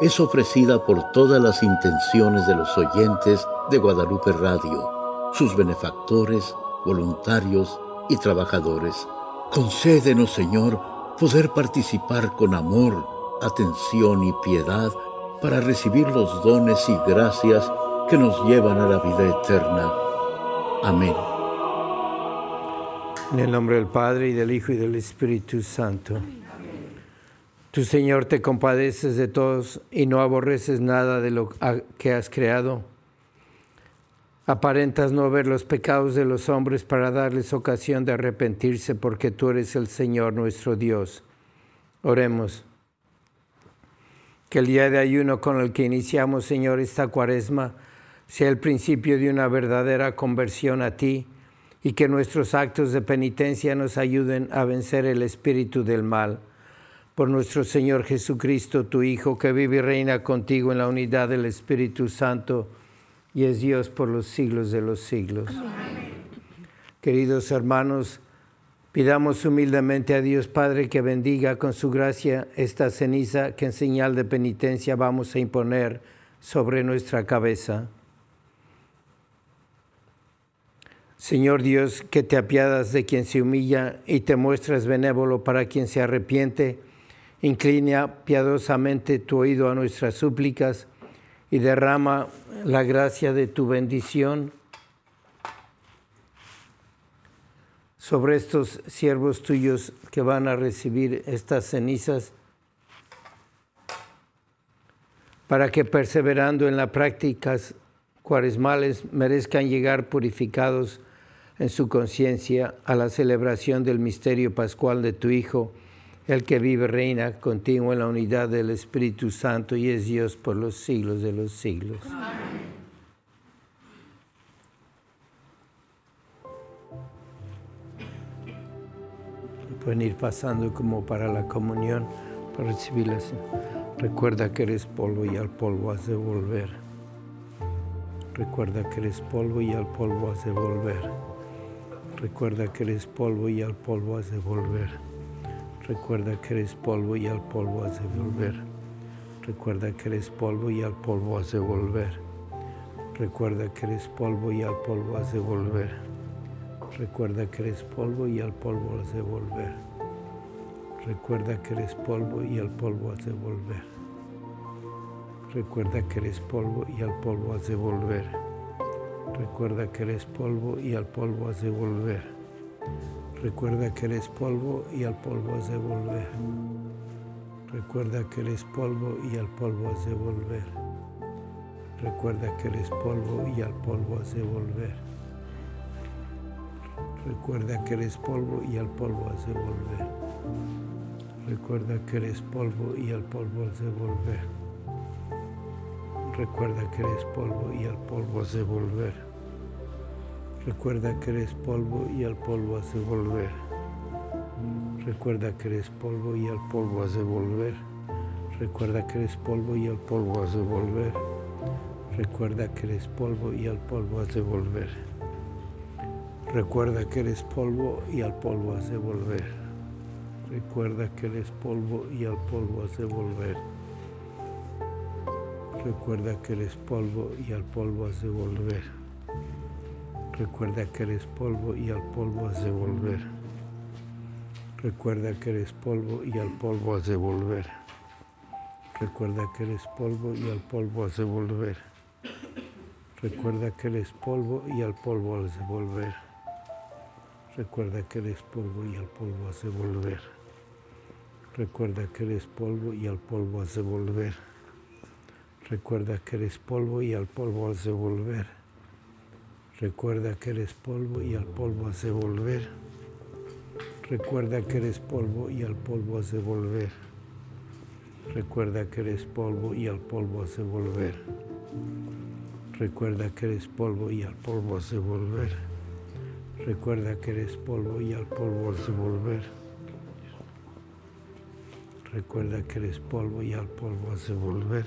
es ofrecida por todas las intenciones de los oyentes de Guadalupe Radio, sus benefactores, voluntarios y trabajadores. Concédenos, Señor, poder participar con amor, atención y piedad para recibir los dones y gracias que nos llevan a la vida eterna. Amén. En el nombre del Padre y del Hijo y del Espíritu Santo. Tu Señor te compadeces de todos y no aborreces nada de lo que has creado. Aparentas no ver los pecados de los hombres para darles ocasión de arrepentirse porque tú eres el Señor nuestro Dios. Oremos. Que el día de ayuno con el que iniciamos, Señor, esta cuaresma sea el principio de una verdadera conversión a ti y que nuestros actos de penitencia nos ayuden a vencer el espíritu del mal por nuestro Señor Jesucristo, tu Hijo, que vive y reina contigo en la unidad del Espíritu Santo y es Dios por los siglos de los siglos. Queridos hermanos, pidamos humildemente a Dios Padre que bendiga con su gracia esta ceniza que en señal de penitencia vamos a imponer sobre nuestra cabeza. Señor Dios, que te apiadas de quien se humilla y te muestras benévolo para quien se arrepiente, Inclina piadosamente tu oído a nuestras súplicas y derrama la gracia de tu bendición sobre estos siervos tuyos que van a recibir estas cenizas, para que perseverando en las prácticas cuaresmales merezcan llegar purificados en su conciencia a la celebración del misterio pascual de tu Hijo el que vive reina contigo en la unidad del Espíritu Santo y es Dios por los siglos de los siglos. Pueden ir pasando como para la comunión, para recibirlas. Recuerda que eres polvo y al polvo has de volver. Recuerda que eres polvo y al polvo has de volver. Recuerda que eres polvo y al polvo has de volver. Recuerda que eres polvo y al polvo has de volver. Recuerda que eres polvo y al polvo has de volver. Recuerda que eres polvo y al polvo has de volver. Recuerda que eres polvo y al polvo has de volver. Recuerda que eres polvo y al polvo has de volver. Recuerda que eres polvo y al polvo has de volver. Recuerda que eres polvo y al polvo has de volver. Recuerda que eres polvo y al polvo has de volver. Recuerda que eres polvo y al polvo has de volver. Recuerda que eres polvo y al polvo has de volver. Recuerda que eres polvo y al polvo has de volver. Recuerda que eres polvo y al polvo has de volver. Recuerda que eres polvo y al polvo has de volver. Recuerda que eres polvo y al polvo has de volver. Recuerda que eres polvo y al polvo has de volver. Recuerda que eres polvo y al polvo has de volver. Recuerda que eres polvo y al polvo has de volver. Recuerda que eres polvo y al polvo has de volver. Recuerda que eres polvo y al polvo has de volver. Recuerda que eres polvo y al polvo has. Recuerda que eres polvo y al polvo has de volver. Recuerda que eres polvo y al polvo has de volver. Recuerda que eres polvo y al polvo has de volver. Recuerda que eres polvo y al polvo has de volver. Recuerda que eres polvo y al polvo has de volver. Recuerda que eres polvo y al polvo has de volver. Recuerda que eres polvo y al polvo has de volver. Recuerda que eres polvo y al polvo has de volver. Recuerda que eres polvo y al polvo has de volver. Recuerda que eres polvo y al polvo has de volver. Recuerda que eres polvo y al polvo has de volver. Recuerda que eres polvo y al polvo has de volver. Recuerda que eres polvo y al polvo has de volver.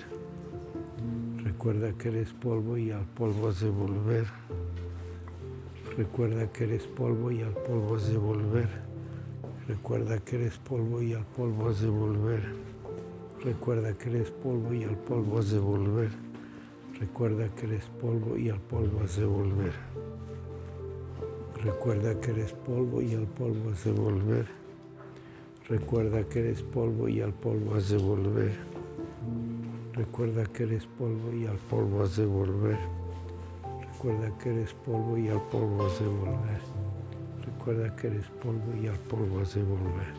Recuerda que eres polvo y al polvo volver. Recuerda que eres polvo y al polvo has de volver. Recuerda que eres polvo y al polvo has de volver. Recuerda que eres polvo y al polvo has de volver. Recuerda que eres polvo y al polvo has de volver. Recuerda que eres polvo y al polvo has de volver. Recuerda que eres polvo y al polvo has de volver. Recuerda que eres polvo y al polvo has de volver. Recuerda que eres polvo y al polvo has de volver. Recuerda que eres polvo y al polvo has de volver.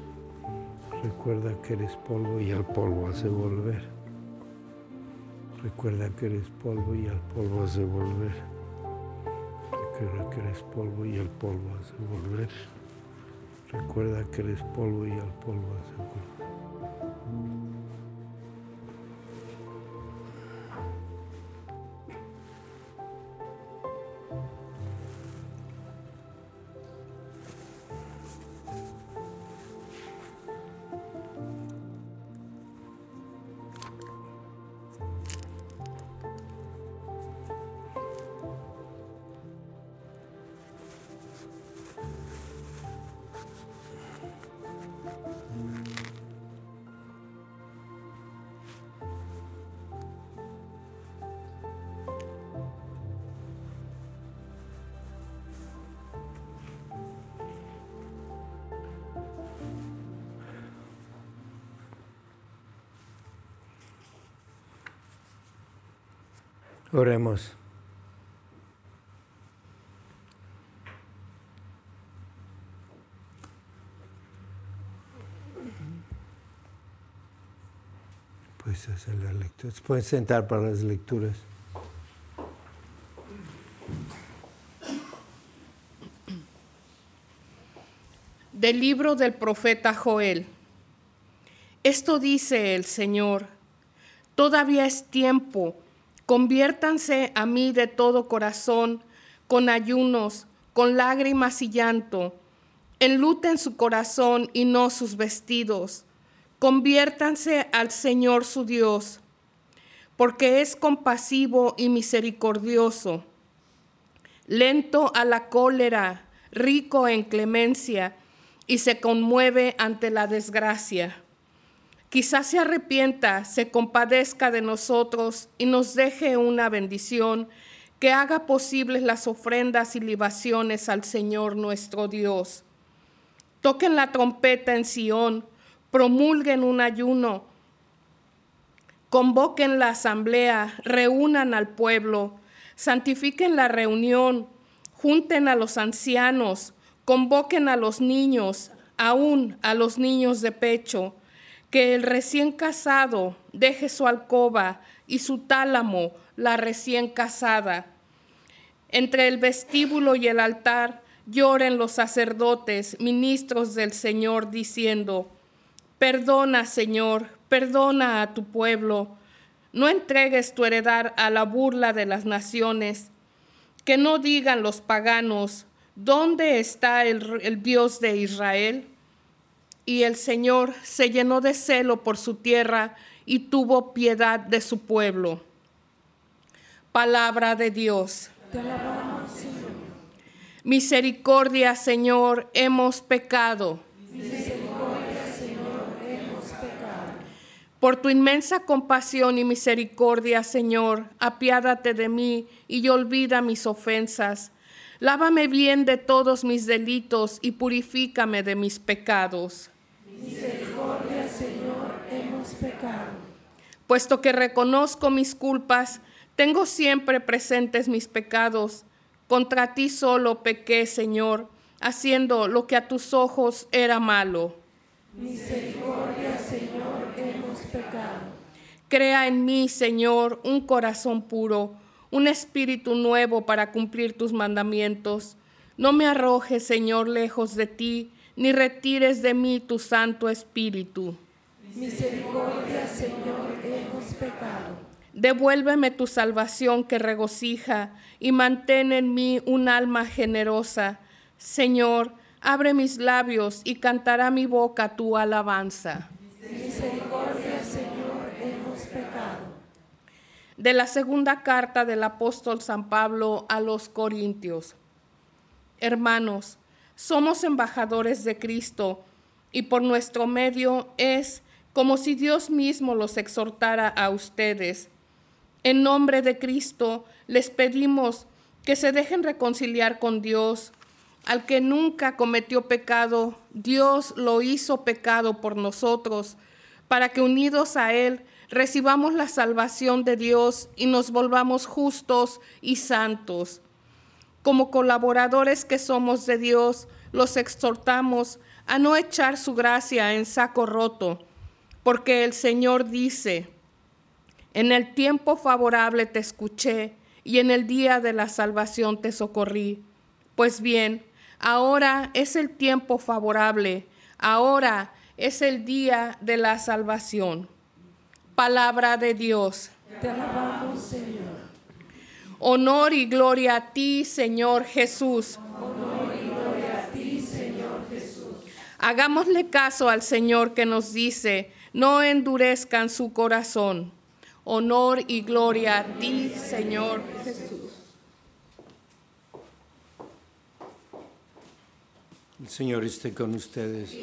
Recuerda que eres polvo y al polvo has de volver. Recuerda que eres polvo y al polvo has de volver. Recuerda que eres polvo y al polvo has de volver. Recuerda que eres polvo y al polvo has de volver. Oremos. Puedes hacer las lecturas. Puedes sentar para las lecturas. Del libro del profeta Joel. Esto dice el Señor. Todavía es tiempo Conviértanse a mí de todo corazón, con ayunos, con lágrimas y llanto. Enluten su corazón y no sus vestidos. Conviértanse al Señor su Dios, porque es compasivo y misericordioso, lento a la cólera, rico en clemencia, y se conmueve ante la desgracia Quizás se arrepienta, se compadezca de nosotros y nos deje una bendición que haga posibles las ofrendas y libaciones al Señor nuestro Dios. Toquen la trompeta en Sión, promulguen un ayuno, convoquen la asamblea, reúnan al pueblo, santifiquen la reunión, junten a los ancianos, convoquen a los niños, aún a los niños de pecho que el recién casado deje su alcoba y su tálamo la recién casada. Entre el vestíbulo y el altar lloren los sacerdotes, ministros del Señor, diciendo, Perdona, Señor, perdona a tu pueblo, no entregues tu heredad a la burla de las naciones, que no digan los paganos, ¿dónde está el, el Dios de Israel? Y el Señor se llenó de celo por su tierra y tuvo piedad de su pueblo. Palabra de Dios. Misericordia, Señor, hemos pecado. Misericordia, Señor, hemos pecado. Por tu inmensa compasión y misericordia, Señor, apiádate de mí y olvida mis ofensas. Lávame bien de todos mis delitos y purifícame de mis pecados. Misericordia, Señor, hemos pecado. Puesto que reconozco mis culpas, tengo siempre presentes mis pecados. Contra ti solo pequé, Señor, haciendo lo que a tus ojos era malo. Misericordia, Señor, hemos pecado. Crea en mí, Señor, un corazón puro, un espíritu nuevo para cumplir tus mandamientos. No me arrojes, Señor, lejos de ti ni retires de mí tu Santo Espíritu. Misericordia, Señor, hemos pecado. Devuélveme tu salvación que regocija y mantén en mí un alma generosa. Señor, abre mis labios y cantará mi boca tu alabanza. Misericordia, Señor, hemos pecado. De la segunda carta del apóstol San Pablo a los Corintios. Hermanos, somos embajadores de Cristo y por nuestro medio es como si Dios mismo los exhortara a ustedes. En nombre de Cristo les pedimos que se dejen reconciliar con Dios. Al que nunca cometió pecado, Dios lo hizo pecado por nosotros, para que unidos a Él recibamos la salvación de Dios y nos volvamos justos y santos. Como colaboradores que somos de Dios, los exhortamos a no echar su gracia en saco roto, porque el Señor dice, en el tiempo favorable te escuché y en el día de la salvación te socorrí. Pues bien, ahora es el tiempo favorable, ahora es el día de la salvación. Palabra de Dios. Te alabamos, Señor. Honor y gloria a ti, Señor Jesús. Honor gloria. Hagámosle caso al Señor que nos dice, no endurezcan su corazón. Honor y gloria a ti, Señor Jesús. El Señor esté con ustedes.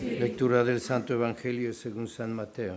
Lectura del Santo Evangelio según San Mateo.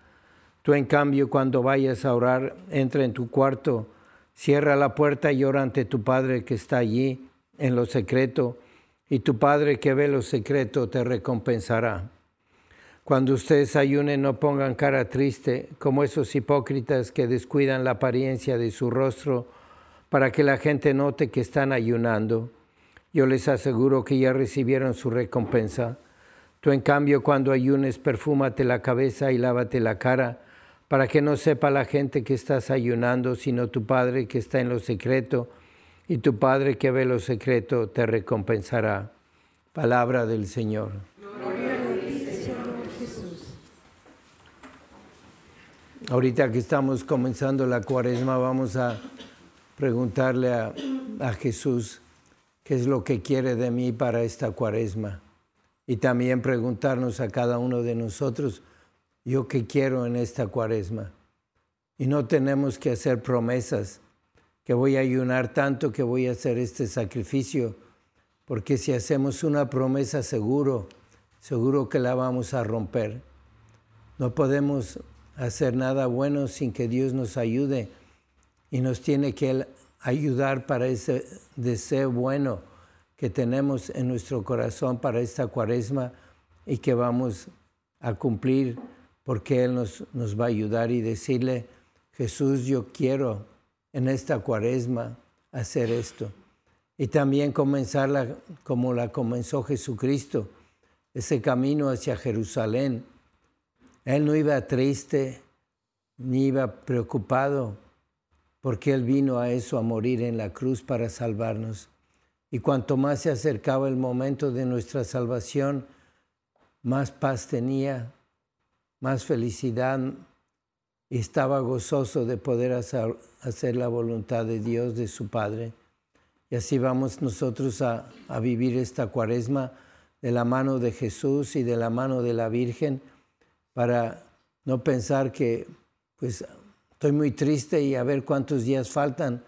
Tú, en cambio, cuando vayas a orar, entra en tu cuarto, cierra la puerta y ora ante tu Padre que está allí en lo secreto, y tu Padre que ve lo secreto te recompensará. Cuando ustedes ayunen, no pongan cara triste, como esos hipócritas que descuidan la apariencia de su rostro para que la gente note que están ayunando. Yo les aseguro que ya recibieron su recompensa. Tú, en cambio, cuando ayunes, perfúmate la cabeza y lávate la cara, para que no sepa la gente que estás ayunando, sino tu Padre que está en lo secreto, y tu Padre que ve lo secreto te recompensará. Palabra del Señor. Gloria. Ahorita que estamos comenzando la cuaresma, vamos a preguntarle a, a Jesús qué es lo que quiere de mí para esta cuaresma. Y también preguntarnos a cada uno de nosotros, yo qué quiero en esta cuaresma. Y no tenemos que hacer promesas, que voy a ayunar tanto, que voy a hacer este sacrificio, porque si hacemos una promesa seguro, seguro que la vamos a romper. No podemos hacer nada bueno sin que Dios nos ayude y nos tiene que ayudar para ese deseo bueno que tenemos en nuestro corazón para esta cuaresma y que vamos a cumplir porque Él nos, nos va a ayudar y decirle, Jesús, yo quiero en esta cuaresma hacer esto. Y también comenzarla como la comenzó Jesucristo, ese camino hacia Jerusalén. Él no iba triste ni iba preocupado, porque Él vino a eso, a morir en la cruz para salvarnos. Y cuanto más se acercaba el momento de nuestra salvación, más paz tenía, más felicidad estaba gozoso de poder hacer la voluntad de Dios, de su Padre. Y así vamos nosotros a, vivir esta cuaresma de la mano de Jesús y de la mano de la Virgen para no pensar que pues estoy muy triste y a ver cuántos días faltan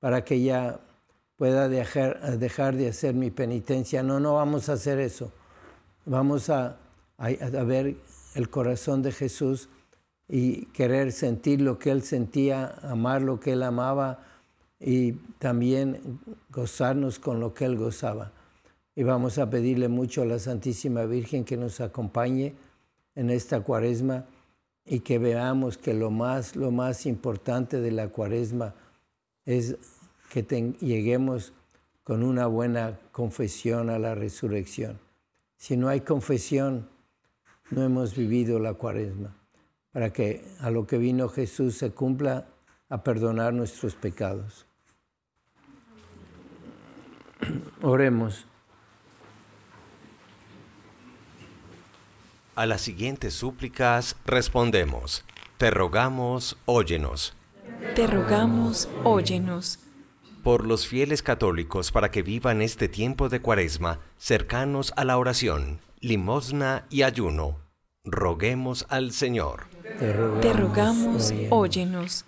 para que ya pueda dejar, dejar de hacer mi penitencia. No, no vamos a hacer eso. Vamos a, a ver el corazón de Jesús y querer sentir lo que Él sentía, amar lo que Él amaba y también gozarnos con lo que Él gozaba. Y vamos a pedirle mucho a la Santísima Virgen que nos acompañe en esta cuaresma y que veamos que lo más, lo más importante de la cuaresma es que lleguemos con una buena confesión a la resurrección. Si no hay confesión, no hemos vivido la cuaresma, para que a lo que vino Jesús se cumpla a perdonar nuestros pecados. Oremos. A las siguientes súplicas respondemos, te rogamos, óyenos. Te rogamos, óyenos. Por los fieles católicos para que vivan este tiempo de cuaresma cercanos a la oración, limosna y ayuno, roguemos al Señor. Te rogamos, Te rogamos óyenos.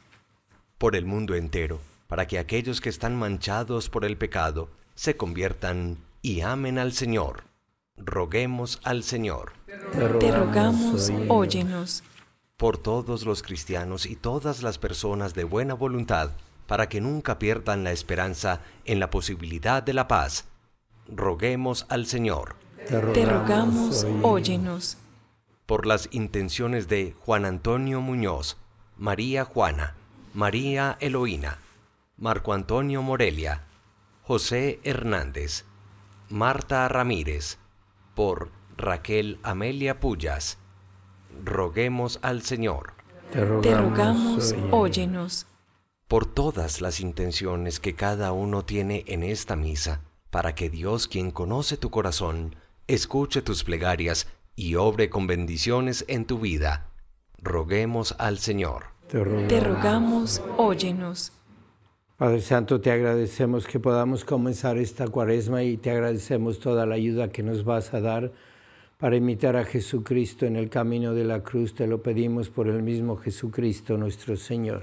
Por el mundo entero, para que aquellos que están manchados por el pecado se conviertan y amen al Señor, roguemos al Señor. Te rogamos, óyenos. Por todos los cristianos y todas las personas de buena voluntad, para que nunca pierdan la esperanza en la posibilidad de la paz, roguemos al Señor. Te rogamos, óyenos. Por las intenciones de Juan Antonio Muñoz, María Juana, María Eloína, Marco Antonio Morelia, José Hernández, Marta Ramírez, por Raquel Amelia Pullas. Roguemos al Señor. Te rogamos, óyenos. Por todas las intenciones que cada uno tiene en esta misa, para que Dios, quien conoce tu corazón, escuche tus plegarias y obre con bendiciones en tu vida. Roguemos al Señor. Te rogamos, óyenos. Padre Santo, te agradecemos que podamos comenzar esta cuaresma y te agradecemos toda la ayuda que nos vas a dar para imitar a Jesucristo en el camino de la cruz. Te lo pedimos por el mismo Jesucristo nuestro Señor.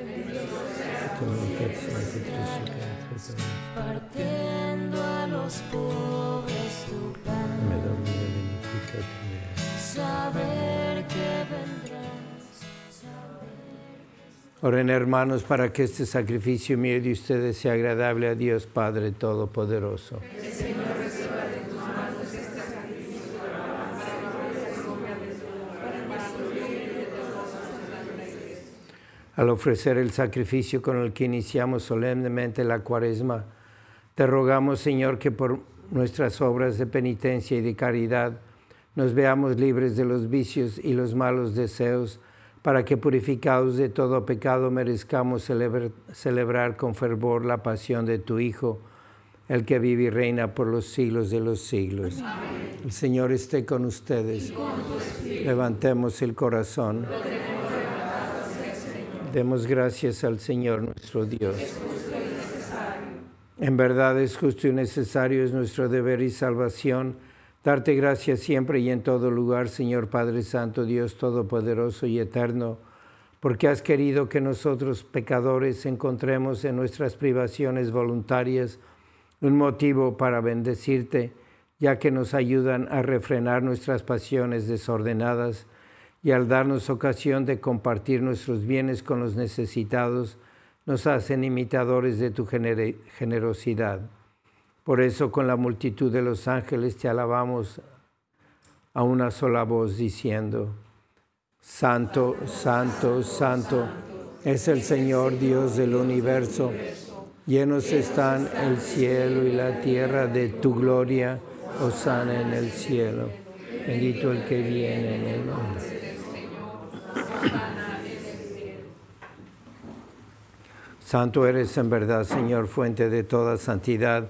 Oren hermanos para que este sacrificio mío de ustedes sea agradable a Dios Padre Todopoderoso. Al ofrecer el sacrificio con el que iniciamos solemnemente la cuaresma, te rogamos Señor que por nuestras obras de penitencia y de caridad nos veamos libres de los vicios y los malos deseos para que purificados de todo pecado merezcamos celebrar, con fervor la pasión de tu Hijo, el que vive y reina por los siglos de los siglos. El Señor esté con ustedes. Levantemos el corazón. Demos gracias al Señor nuestro Dios. En verdad es justo y necesario, es nuestro deber y salvación Darte gracias siempre y en todo lugar, Señor Padre Santo, Dios Todopoderoso y Eterno, porque has querido que nosotros pecadores encontremos en nuestras privaciones voluntarias un motivo para bendecirte, ya que nos ayudan a refrenar nuestras pasiones desordenadas y al darnos ocasión de compartir nuestros bienes con los necesitados, nos hacen imitadores de tu generosidad. Por eso con la multitud de los ángeles te alabamos a una sola voz diciendo, Santo, santo, santo es el Señor Dios del universo. Llenos están el cielo y la tierra de tu gloria. Osana en el cielo. Bendito el que viene en el nombre. Santo eres en verdad, Señor, fuente de toda santidad.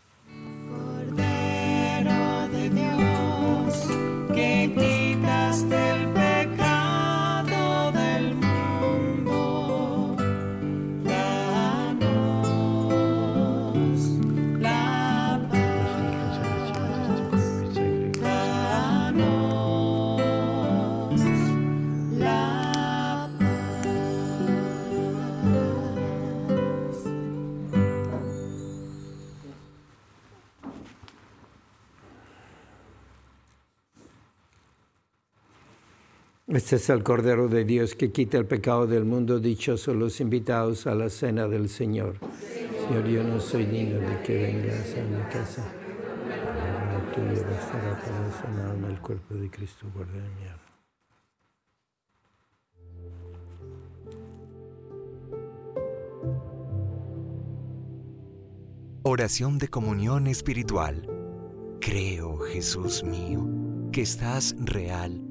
Este es el Cordero de Dios que quita el pecado del mundo. Dichosos los invitados a la cena del Señor. Señor, yo no soy digno de que vengas a mi casa. Pero tuyo bastará para sanarme el cuerpo de Cristo. Guarda mi alma. Oración de comunión espiritual. Creo, Jesús mío, que estás real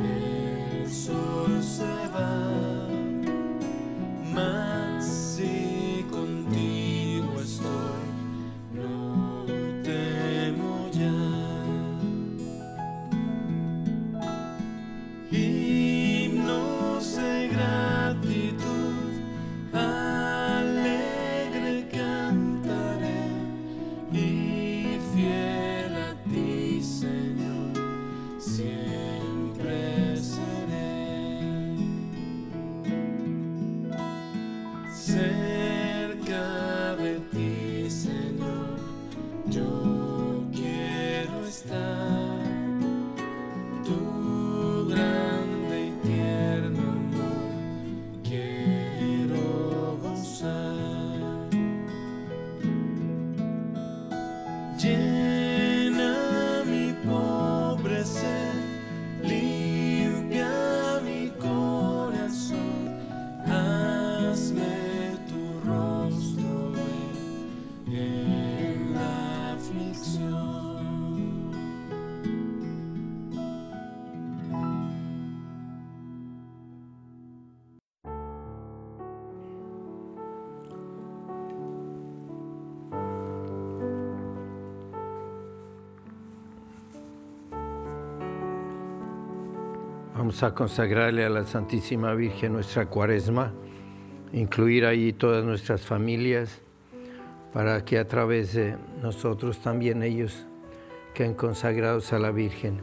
night. A consagrarle a la Santísima Virgen nuestra cuaresma, incluir ahí todas nuestras familias, para que a través de nosotros también ellos queden consagrados a la Virgen.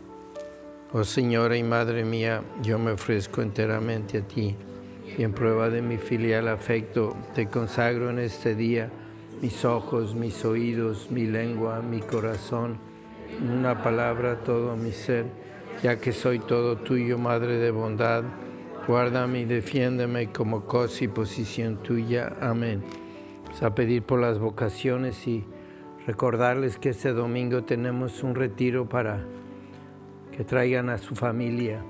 Oh Señora y Madre mía, yo me ofrezco enteramente a ti y en prueba de mi filial afecto te consagro en este día mis ojos, mis oídos, mi lengua, mi corazón, una palabra todo mi ser ya que soy todo tuyo, Madre de bondad, guárdame y defiéndeme como cosa y posición tuya. Amén. Vamos a pedir por las vocaciones y recordarles que este domingo tenemos un retiro para que traigan a su familia.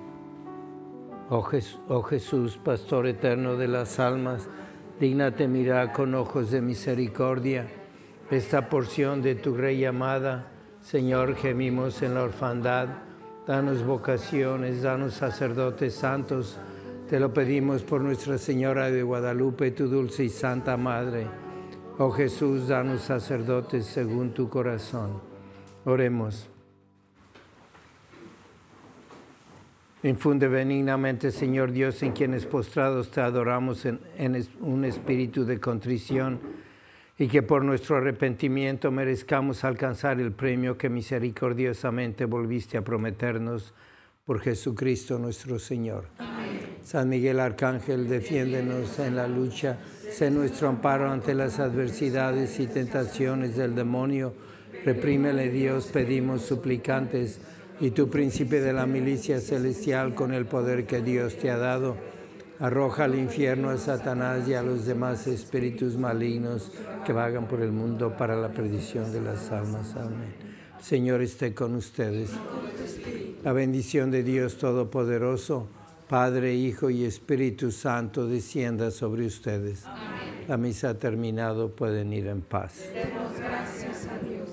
Oh, oh Jesús, Pastor eterno de las almas, Dígnate mirar con ojos de misericordia esta porción de tu Rey amada. Señor, gemimos en la orfandad. Danos vocaciones, danos sacerdotes santos. Te lo pedimos por Nuestra Señora de Guadalupe, tu dulce y santa Madre. Oh Jesús, danos sacerdotes según tu corazón. Oremos. Infunde benignamente, Señor Dios, en quienes postrados te adoramos en, un espíritu de contrición y que por nuestro arrepentimiento merezcamos alcanzar el premio que misericordiosamente volviste a prometernos por Jesucristo nuestro Señor. San Miguel Arcángel, defiéndenos en la lucha, sé nuestro amparo ante las adversidades y tentaciones del demonio. Reprímele Dios, pedimos suplicantes y tu príncipe de la milicia celestial con el poder que Dios te ha dado, arroja al infierno a Satanás y a los demás espíritus malignos que vagan por el mundo para la perdición de las almas. Amén. Señor esté con ustedes. La bendición de Dios Todopoderoso, Padre, Hijo y Espíritu Santo, descienda sobre ustedes. La misa ha terminado, pueden ir en paz. gracias a Dios.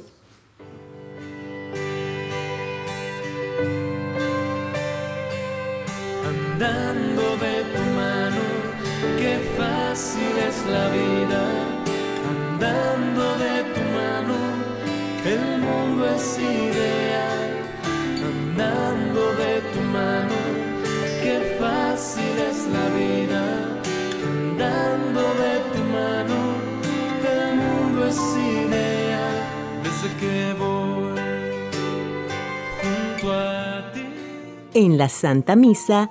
de qué fácil es la vida, andando de tu mano, el mundo es ideal, andando de tu mano, qué fácil es la vida, andando de tu mano, el mundo es ideal, desde que voy junto a ti. En la Santa Misa,